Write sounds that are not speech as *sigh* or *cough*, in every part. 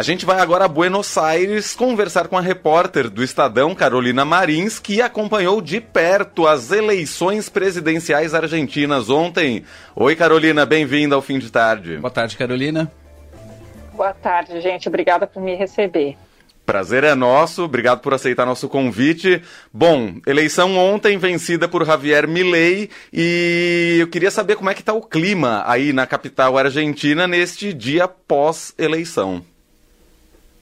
A gente vai agora a Buenos Aires conversar com a repórter do Estadão, Carolina Marins, que acompanhou de perto as eleições presidenciais argentinas ontem. Oi, Carolina, bem-vinda ao fim de tarde. Boa tarde, Carolina. Boa tarde, gente. Obrigada por me receber. Prazer é nosso, obrigado por aceitar nosso convite. Bom, eleição ontem vencida por Javier Milei e eu queria saber como é que está o clima aí na capital argentina neste dia pós-eleição.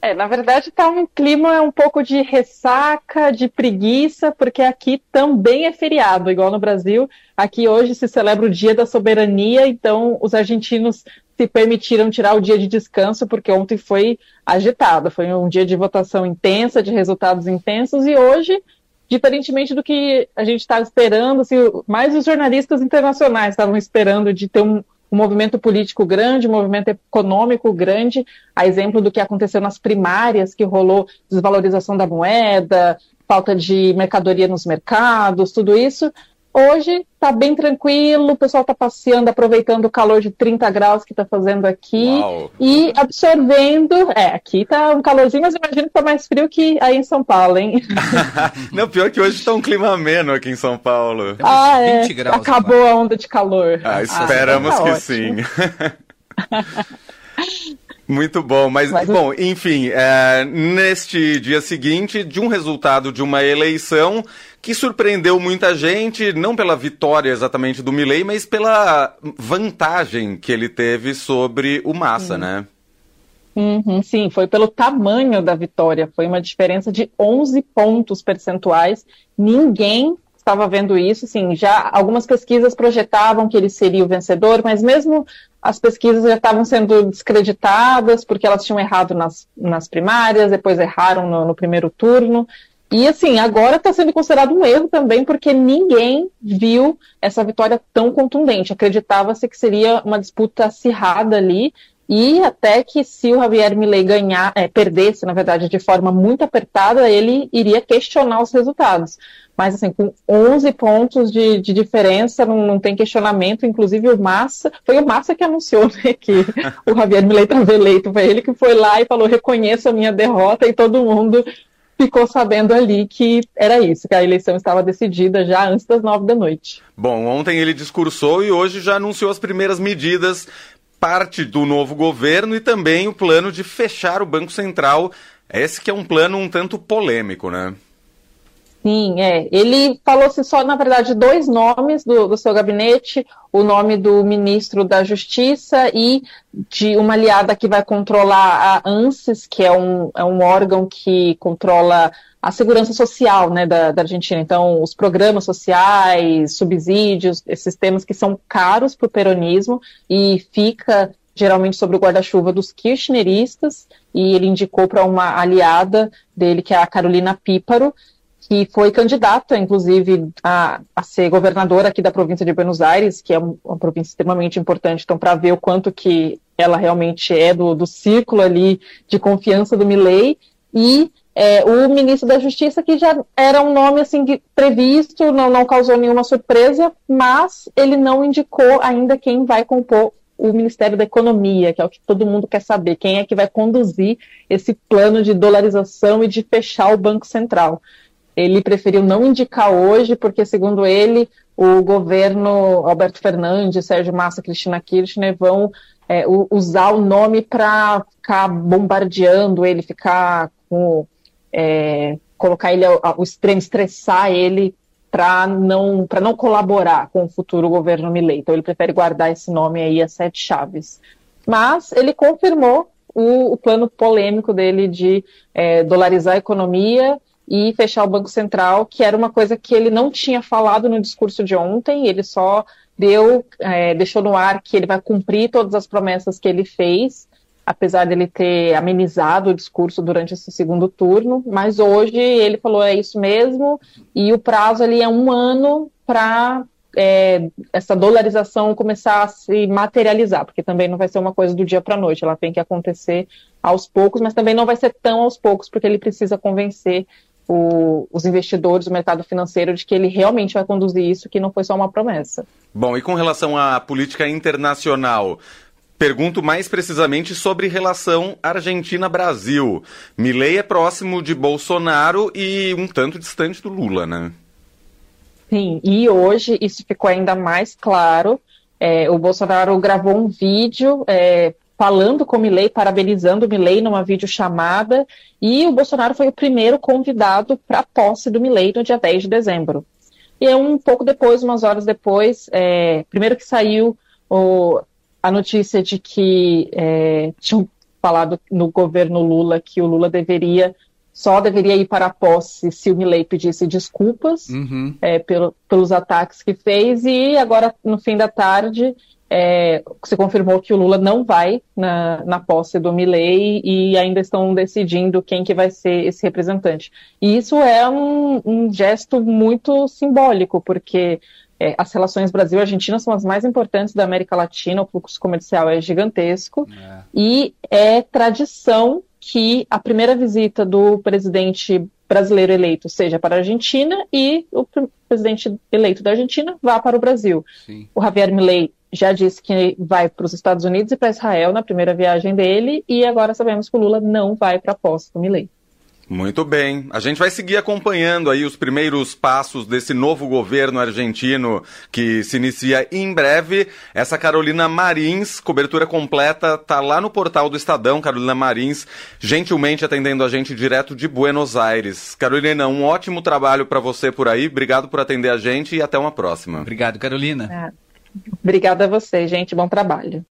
É, na verdade está um clima um pouco de ressaca, de preguiça, porque aqui também é feriado, igual no Brasil. Aqui hoje se celebra o Dia da Soberania, então os argentinos se permitiram tirar o dia de descanso, porque ontem foi agitado, foi um dia de votação intensa, de resultados intensos, e hoje, diferentemente do que a gente estava esperando, assim, mais os jornalistas internacionais estavam esperando de ter um, um movimento político grande, um movimento econômico grande, a exemplo do que aconteceu nas primárias, que rolou desvalorização da moeda, falta de mercadoria nos mercados, tudo isso. Hoje está bem tranquilo, o pessoal está passeando, aproveitando o calor de 30 graus que está fazendo aqui Uau. e absorvendo. É, aqui está um calorzinho, mas imagino que está mais frio que aí em São Paulo, hein? *laughs* Não, pior que hoje está um clima ameno aqui em São Paulo. Ah, é. Acabou a onda de calor. Ah, esperamos ah, tá que ótimo. sim. *laughs* *laughs* Muito bom, mas, mas bom, enfim, é, neste dia seguinte, de um resultado de uma eleição que surpreendeu muita gente, não pela vitória exatamente do Milley, mas pela vantagem que ele teve sobre o Massa, né? Uhum, sim, foi pelo tamanho da vitória, foi uma diferença de 11 pontos percentuais. Ninguém estava vendo isso, assim, já algumas pesquisas projetavam que ele seria o vencedor, mas mesmo as pesquisas já estavam sendo descreditadas porque elas tinham errado nas, nas primárias, depois erraram no, no primeiro turno. E assim, agora está sendo considerado um erro também, porque ninguém viu essa vitória tão contundente. Acreditava-se que seria uma disputa acirrada ali, e até que se o Javier Milei ganhar, é, perdesse, na verdade, de forma muito apertada, ele iria questionar os resultados. Mas, assim, com 11 pontos de, de diferença, não, não, tem questionamento. Inclusive, o Massa, foi o Massa que anunciou né, que o Javier Milei estava eleito. Foi ele que foi lá e falou: reconheço a minha derrota, e todo mundo ficou sabendo ali que era isso, que a eleição estava decidida já antes das nove da noite. Bom, ontem ele discursou e hoje já anunciou as primeiras medidas parte do novo governo e também o plano de fechar o Banco Central. Esse que é um plano um tanto polêmico, né? Sim, é. Ele falou-se só, na verdade, dois nomes do, do, seu gabinete: o nome do ministro da Justiça e de uma aliada que vai controlar a ANSES, que é um, é um órgão que controla a segurança social né, da, da Argentina. Então, os programas sociais, subsídios, esses temas que são caros para o peronismo e fica geralmente sobre o guarda-chuva dos kirchneristas, e ele indicou para uma aliada dele, que é a Carolina Píparo, que foi candidata, inclusive, a, a, ser governadora aqui da província de Buenos Aires, que é uma província extremamente importante, então, para ver o quanto que ela realmente é do, do círculo ali de confiança do Milley, e é, o ministro da Justiça, que já era um nome assim previsto, não, não causou nenhuma surpresa, mas ele não indicou ainda quem vai compor o Ministério da Economia, que é o que todo mundo quer saber, quem é que vai conduzir esse plano de dolarização e de fechar o Banco Central. Ele preferiu não indicar hoje, porque, segundo ele, o governo Alberto Fernandes, Sérgio Massa, Cristina Kirchner vão é, usar o nome para ficar bombardeando ele, ficar com é, colocar ele ao, extremo, estressar ele para não, não colaborar com o futuro governo Milei. Então ele prefere guardar esse nome aí a sete chaves. Mas ele confirmou o, o plano polêmico dele de é, dolarizar a economia e fechar o Banco Central, que era uma coisa que ele não tinha falado no discurso de ontem, ele só deu, é, deixou no ar que ele vai cumprir todas as promessas que ele fez, apesar dele ter amenizado o discurso durante esse segundo turno, mas hoje ele falou é isso mesmo, e o prazo ali é um ano para é, essa dolarização começar a se materializar, porque também não vai ser uma coisa do dia para a noite, ela tem que acontecer aos poucos, mas também não vai ser tão aos poucos, porque ele precisa convencer o, os investidores, o mercado financeiro, de que ele realmente vai conduzir isso, que não foi só uma promessa. Bom, e com relação à política internacional, pergunto mais precisamente sobre relação Argentina-Brasil. Milei é próximo de Bolsonaro e um tanto distante do Lula, né? Sim, e hoje isso ficou ainda mais claro. É, o Bolsonaro gravou um vídeo é, falando com o Milley, parabenizando o Milley numa videochamada, e o Bolsonaro foi o primeiro convidado para a posse do Milley no dia 10 de dezembro. E um pouco depois, umas horas depois, é, primeiro que saiu o, a notícia de que é, tinham falado no governo Lula que o Lula deveria só deveria ir para a posse se o Milley pedisse desculpas uhum. é, pelo, pelos ataques que fez, e agora, no fim da tarde, é, se confirmou que o Lula não vai na, na posse do Milley e ainda estão decidindo quem que vai ser esse representante. E isso é um, um gesto muito simbólico, porque é, as relações Brasil-Argentina são as mais importantes da América Latina, o fluxo comercial é gigantesco, é. e é tradição que a primeira visita do presidente brasileiro eleito seja para a Argentina e o presidente eleito da Argentina vá para o Brasil. Sim. O Javier Milei já disse que vai para os Estados Unidos e para Israel na primeira viagem dele e agora sabemos que o Lula não vai para a posse do Milei. Muito bem. A gente vai seguir acompanhando aí os primeiros passos desse novo governo argentino que se inicia em breve. Essa Carolina Marins, cobertura completa, tá lá no portal do Estadão, Carolina Marins, gentilmente atendendo a gente direto de Buenos Aires. Carolina, um ótimo trabalho para você por aí. Obrigado por atender a gente e até uma próxima. Obrigado, Carolina. É. Obrigada a você, gente. Bom trabalho.